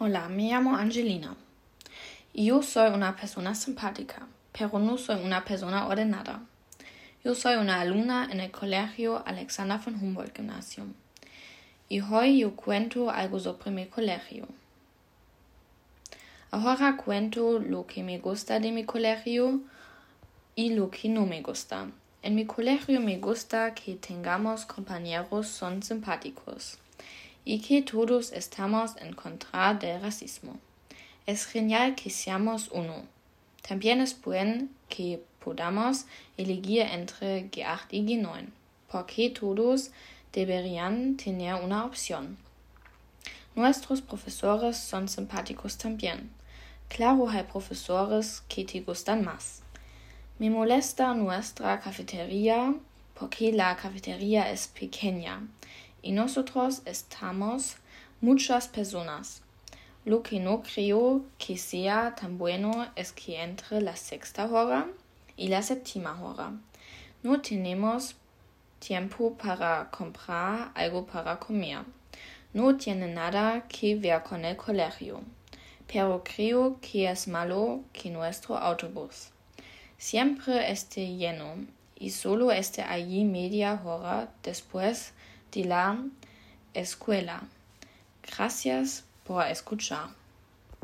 Hola, me llamo Angelina. Yo soy una persona simpática, pero no soy una persona ordenada. Yo soy una alumna en el colegio Alexander von Humboldt Gymnasium. Y hoy yo cuento algo sobre mi colegio. Ahora cuento lo que me gusta de mi colegio y lo que no me gusta. En mi colegio me gusta que tengamos compañeros son simpáticos y que todos estamos en contra del racismo. Es genial que seamos uno. También es bueno que podamos elegir entre G8 y G9, porque todos deberían tener una opción. Nuestros profesores son simpáticos también. Claro, hay profesores que te gustan más. Me molesta nuestra cafetería porque la cafetería es pequeña y nosotros estamos muchas personas. Lo que no creo que sea tan bueno es que entre la sexta hora y la séptima hora no tenemos tiempo para comprar algo para comer. No tiene nada que ver con el colegio, pero creo que es malo que nuestro autobús siempre esté lleno y solo esté allí media hora después de la escuela. Gracias por escuchar.